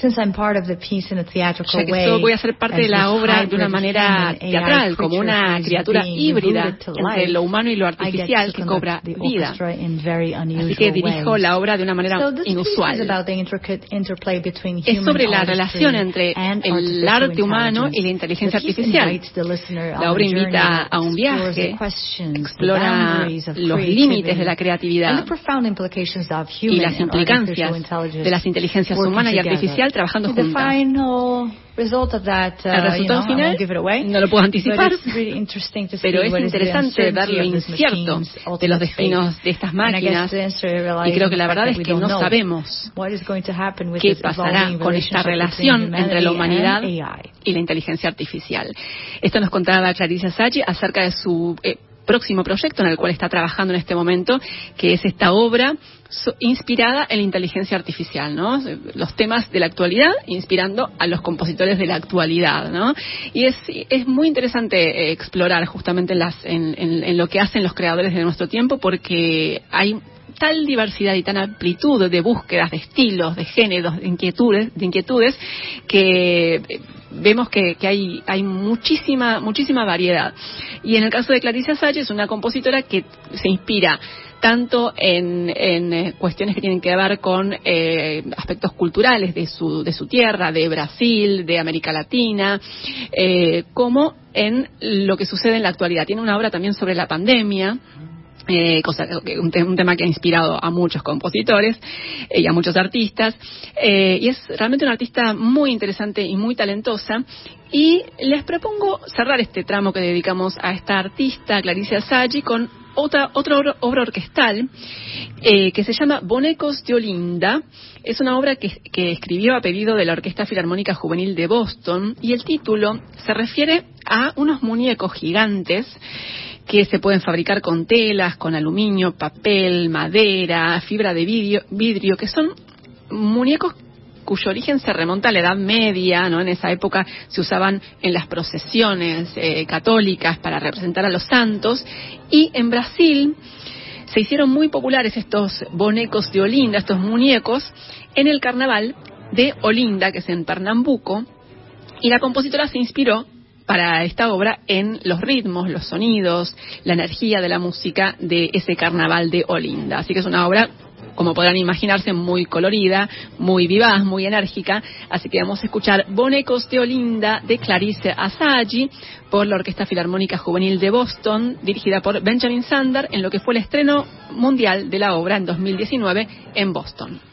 Since I'm part of the piece in a theatrical ya que way, so- voy a ser parte de la obra de una manera teatral, como una criatura híbrida entre lo humano y lo artificial to que cobra the vida. Así que dirijo ways. la obra de una manera inusual. Es human sobre la relación entre and el artificial arte humano y la inteligencia artificial. La obra invita a un viaje, explora los límites de la creatividad y human las implicancias intelligence de las inteligencias working humana y together. Artificial trabajando The juntas. final result of that, uh, El you resultado final no lo puedo anticipar, pero es interesante ver lo incierto de los destinos de estas máquinas. y creo que la verdad es que no sabemos qué pasará con esta relación entre la humanidad y la inteligencia artificial. Esto nos contaba Clarice Sachi acerca de su eh, próximo proyecto en el cual está trabajando en este momento, que es esta obra inspirada en la inteligencia artificial, ¿no? Los temas de la actualidad inspirando a los compositores de la actualidad, ¿no? Y es, muy interesante eh, explorar justamente las, en, en- en lo que hacen los creadores de nuestro tiempo porque hay tal diversidad y tan amplitud de búsquedas, de estilos, de géneros, de inquietudes, de inquietudes que vemos que, que hay, hay muchísima, muchísima variedad. Y en el caso de Clarice Asage es una compositora que se inspira tanto en, en, eh, cuestiones que tienen que ver con eh, aspectos culturales de su, de su tierra, de Brasil, de América Latina, eh, como en lo que sucede en la actualidad. Tiene una obra también sobre la pandemia, eh, cosa, un, un tema que ha inspirado a muchos compositores eh, y a muchos artistas. eh, y es realmente una artista muy interesante y muy talentosa. Y les propongo cerrar este tramo que dedicamos a esta artista, Clarice Asagi, con otra, otra obra, orquestal eh, que se llama Bonecos de Olinda. Es una obra que escribió a pedido de la Orquesta Filarmónica Juvenil de Boston y el título se refiere a unos muñecos gigantes que se pueden fabricar con telas, con aluminio, papel, madera, fibra de vidrio, vidrio que son muñecos cuyo origen se remonta a la Edad Media, ¿no? En esa época se usaban en las procesiones eh, católicas para representar a los santos y en Brasil se hicieron muy populares estos bonecos de Olinda, estos muñecos, en el carnaval de Olinda, que es en Pernambuco, y la compositora se inspiró para esta obra en los ritmos, los sonidos, la energía de la música de ese carnaval de Olinda. Así que es una obra, como podrán imaginarse, muy colorida, muy vivaz, muy enérgica. Así que vamos a escuchar Bonecos de Olinda de Clarice Asagi por la Orquesta Filarmónica Juvenil de Boston, dirigida por Benjamin Sander, en lo que fue el estreno mundial de la obra en 2019 en Boston.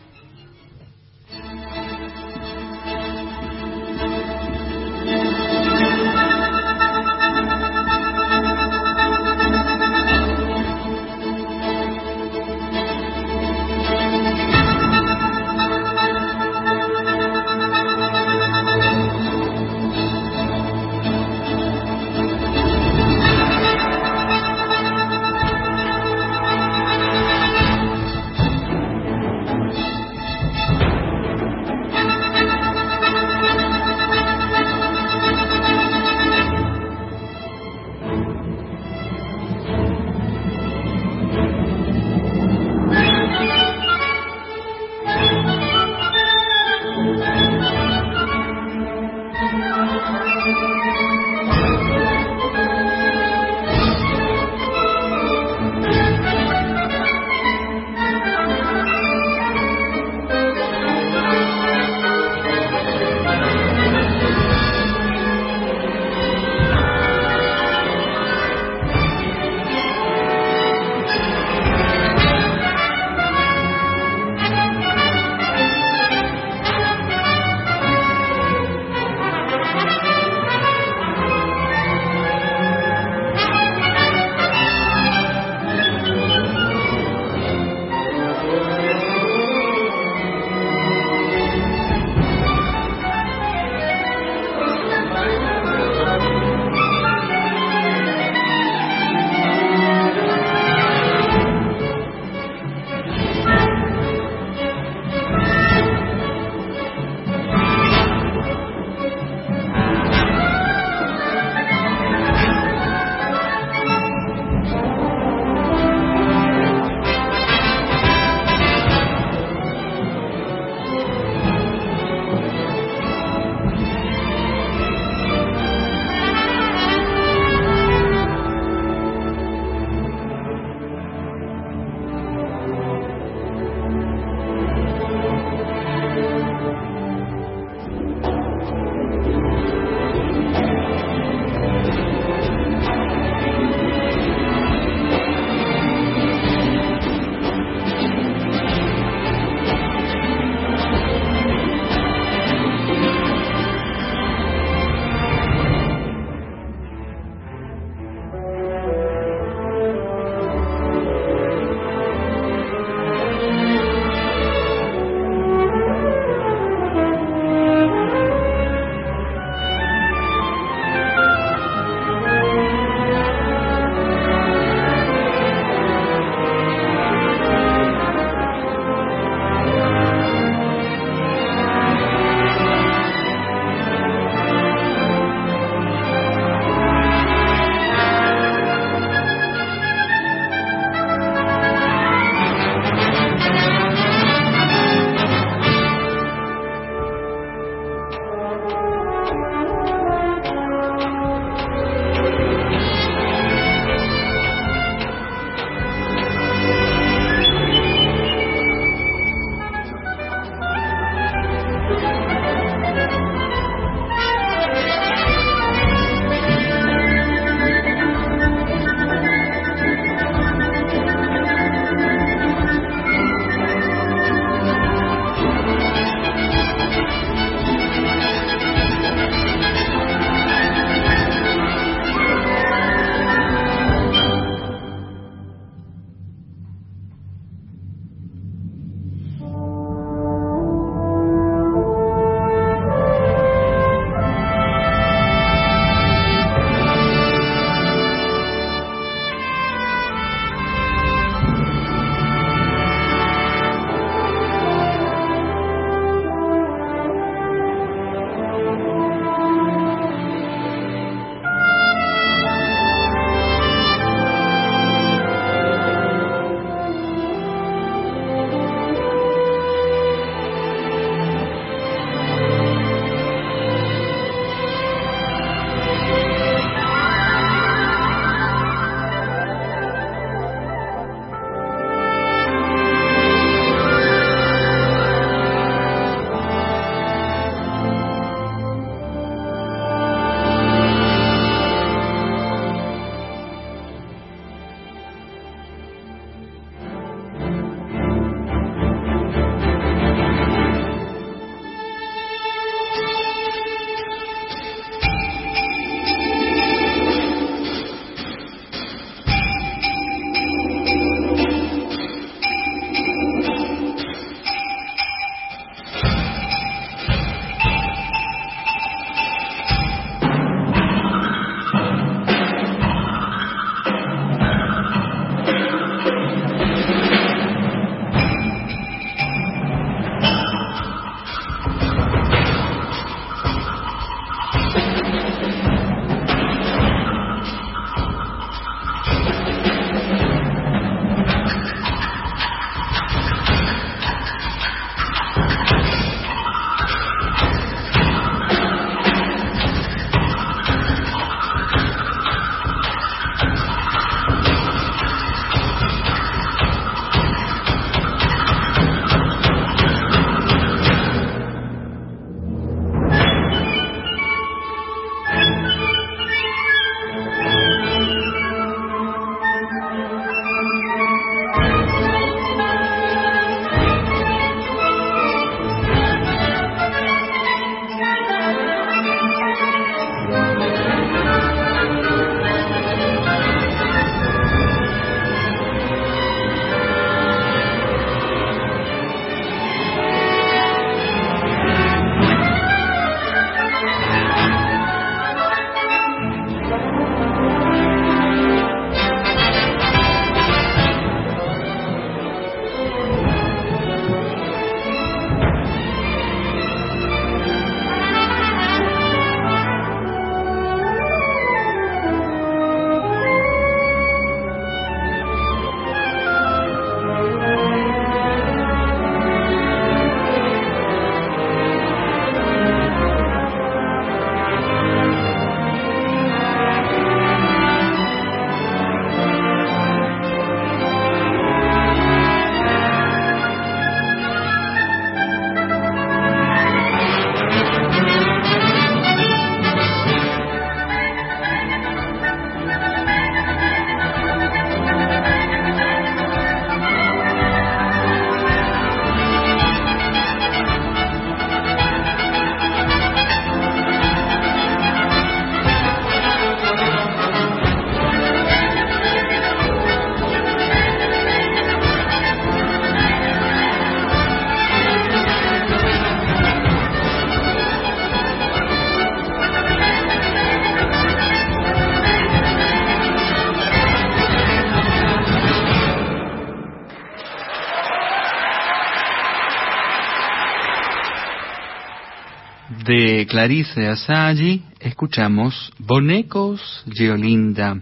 Clarice Asagi escuchamos Bonecos Geolinda.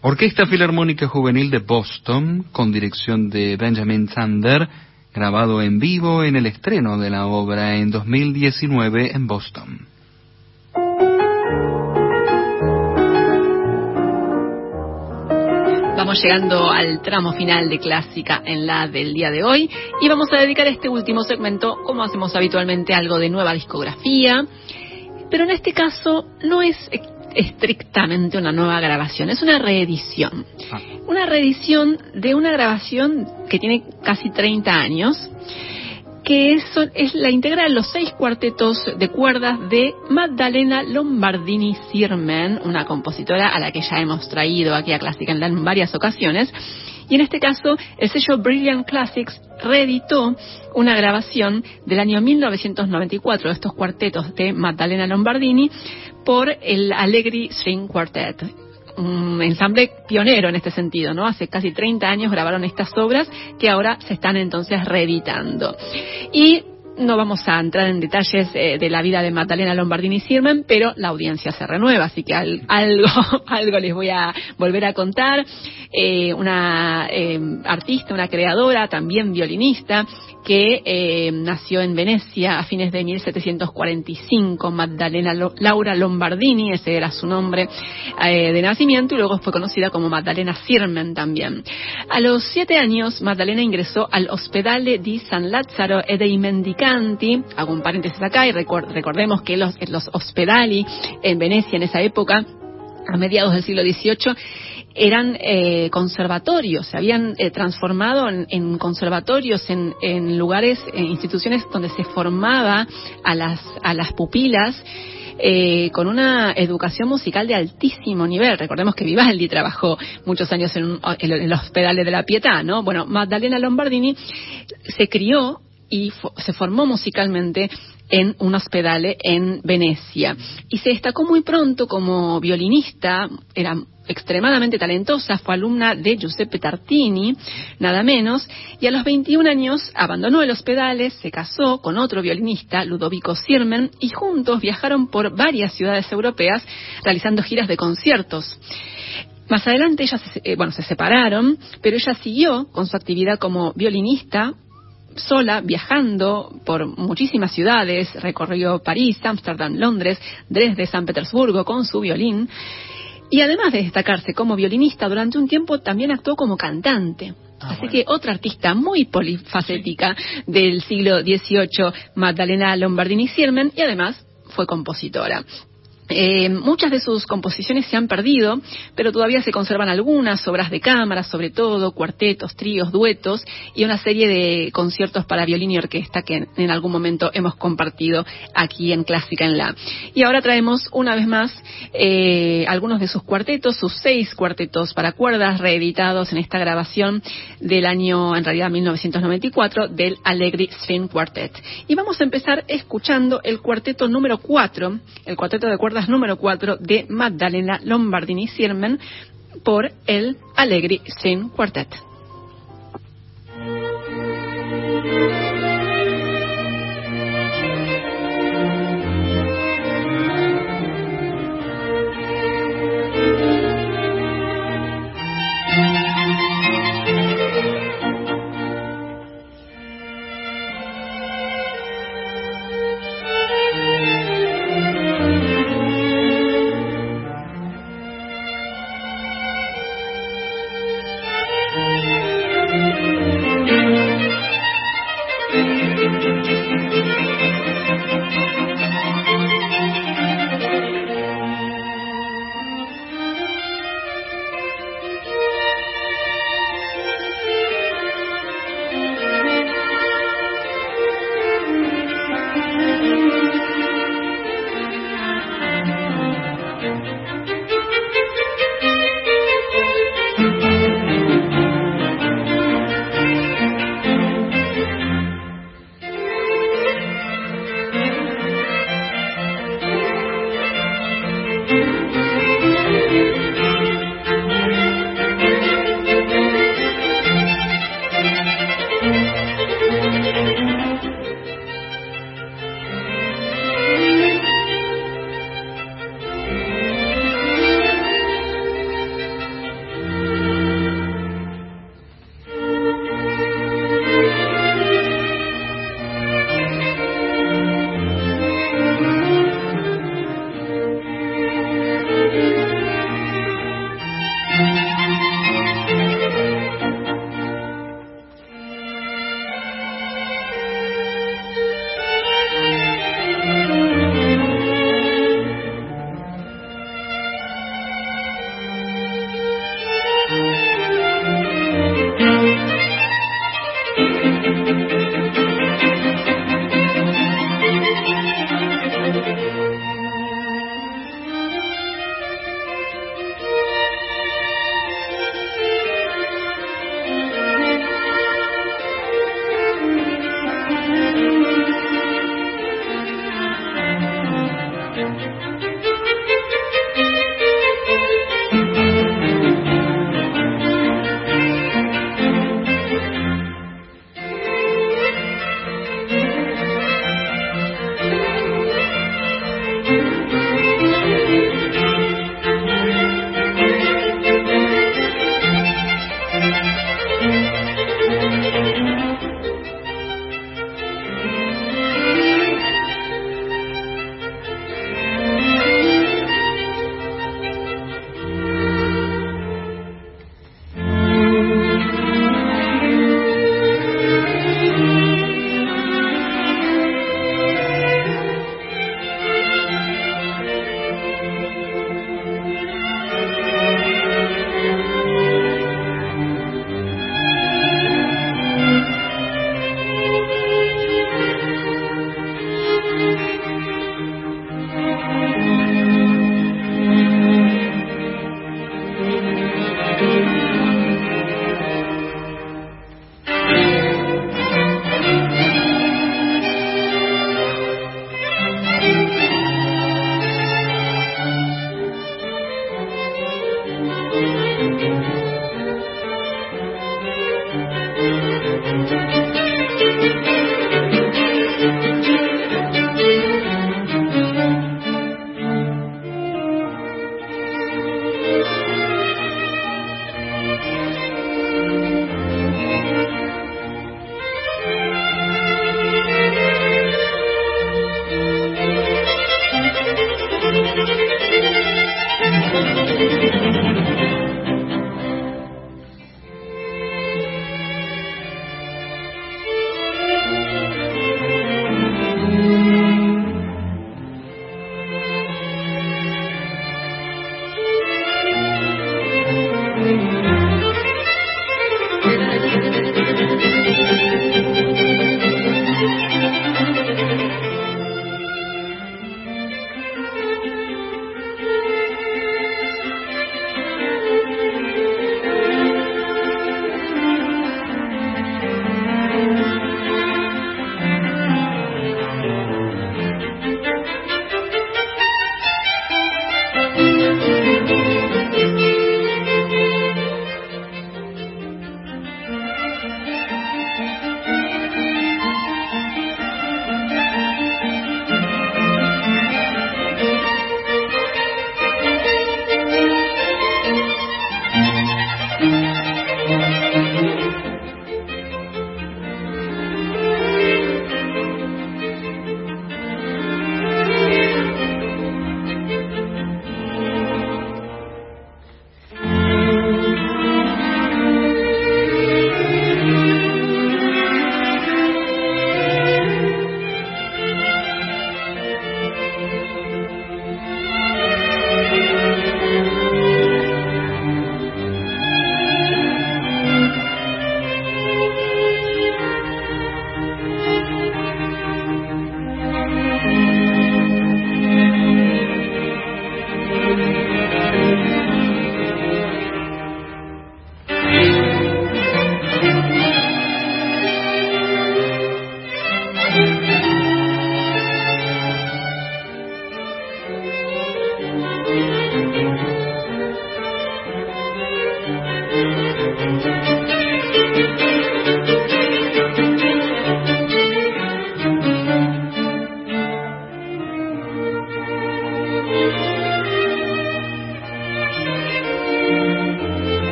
Orquesta Filarmónica Juvenil de Boston, con dirección de Benjamin Sander, grabado en vivo en el estreno de la obra en 2019 en Boston. Llegando al tramo final de Clásica en la del día de hoy y vamos a dedicar este último segmento, como hacemos habitualmente, algo de nueva discografía. Pero en este caso no es estrictamente una nueva grabación, es una reedición. Ah. Una reedición de una grabación que tiene casi 30 años que es, es la integral de los seis cuartetos de cuerdas de Magdalena Lombardini Sirmen, una compositora a la que ya hemos traído aquí a Clásica en varias ocasiones. Y en este caso, el sello Brilliant Classics reeditó una grabación del año 1994 de estos cuartetos de Magdalena Lombardini por el Allegri String Quartet un ensamble pionero en este sentido, ¿no? Hace casi 30 años grabaron estas obras que ahora se están entonces reeditando. Y no vamos a entrar en detalles eh, de la vida de Magdalena Lombardini Sirmen, pero la audiencia se renueva, así que algo, algo les voy a volver a contar. Eh, una eh, artista, una creadora, también violinista, que nació en Venecia a fines de 1745, Magdalena Laura Lombardini, ese era su nombre de nacimiento, y luego fue conocida como Magdalena Sirmen también. A los siete años, Magdalena ingresó al Hospedale di San Lazzaro e dei Mendicanti, hago un paréntesis acá y recordemos que los, los hospedali en Venecia en esa época, a mediados del siglo XVIII, eran eh, conservatorios, se habían eh, transformado en, conservatorios, en, lugares, en instituciones donde se formaba a las, a las pupilas. Eh, con una educación musical de altísimo nivel. Recordemos que Vivaldi trabajó muchos años en, en los pedales de la Pietà, ¿no? Bueno, Magdalena Lombardini se crió y se formó musicalmente en un hospedale en Venecia. Y se destacó muy pronto como violinista, era extremadamente talentosa, fue alumna de Giuseppe Tartini, nada menos, y a los 21 años abandonó el hospedale, se casó con otro violinista, Ludovico Sirmen, y juntos viajaron por varias ciudades europeas realizando giras de conciertos. Más adelante ellas, eh, bueno, se separaron, pero ella siguió con su actividad como violinista sola, viajando por muchísimas ciudades, recorrió París, Ámsterdam, Londres, Dresde, San Petersburgo con su violín. Y además de destacarse como violinista, durante un tiempo también actuó como cantante. Ah, Así que otra artista muy polifacética del siglo XVIII, Magdalena Lombardini Sirmen, y además fue compositora. Eh, muchas de sus composiciones se han perdido, pero todavía se conservan algunas, obras de cámara, sobre todo, cuartetos, tríos, duetos y una serie de conciertos para violín y orquesta que en algún momento hemos compartido aquí en Clásica en La. Y ahora traemos una vez más eh, algunos de sus cuartetos, sus seis cuartetos para cuerdas reeditados en esta grabación del año, en realidad 1994, del Allegri String Quartet. Y vamos a empezar escuchando el cuarteto número cuatro, el cuarteto de cuerdas número 4 de Magdalena Lombardini Sirmen por el Allegri String Quartet.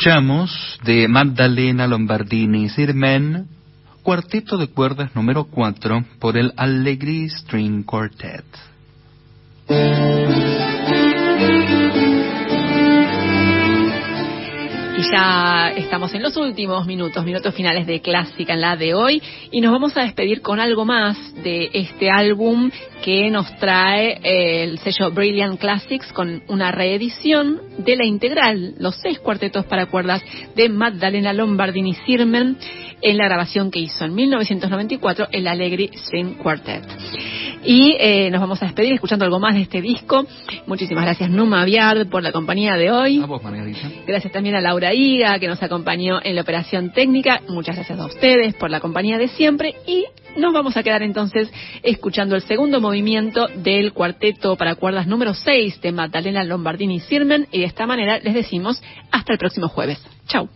Escuchamos de Magdalena Lombardini Sirmen, cuarteto de cuerdas número 4 por el Allegri String Quartet. Y ya estamos en los últimos minutos, minutos finales de Clásica en la de hoy, y nos vamos a despedir con algo más de este álbum que nos trae eh, el sello Brilliant Classics con una reedición de la integral, los seis cuartetos para cuerdas de Magdalena Lombardini Sirmen, en la grabación que hizo en 1994 el Allegri String Quartet. Y eh, nos vamos a despedir escuchando algo más de este disco. Muchísimas gracias Numa Viard por la compañía de hoy. A vos, Margarita. Gracias también a Laura Higa que nos acompañó en la operación técnica. Muchas gracias a ustedes por la compañía de siempre. Y nos vamos a quedar entonces escuchando el segundo movimiento del cuarteto para cuerdas número 6 de Magdalena Lombardini Sirmen. Y de esta manera les decimos hasta el próximo jueves. Chau.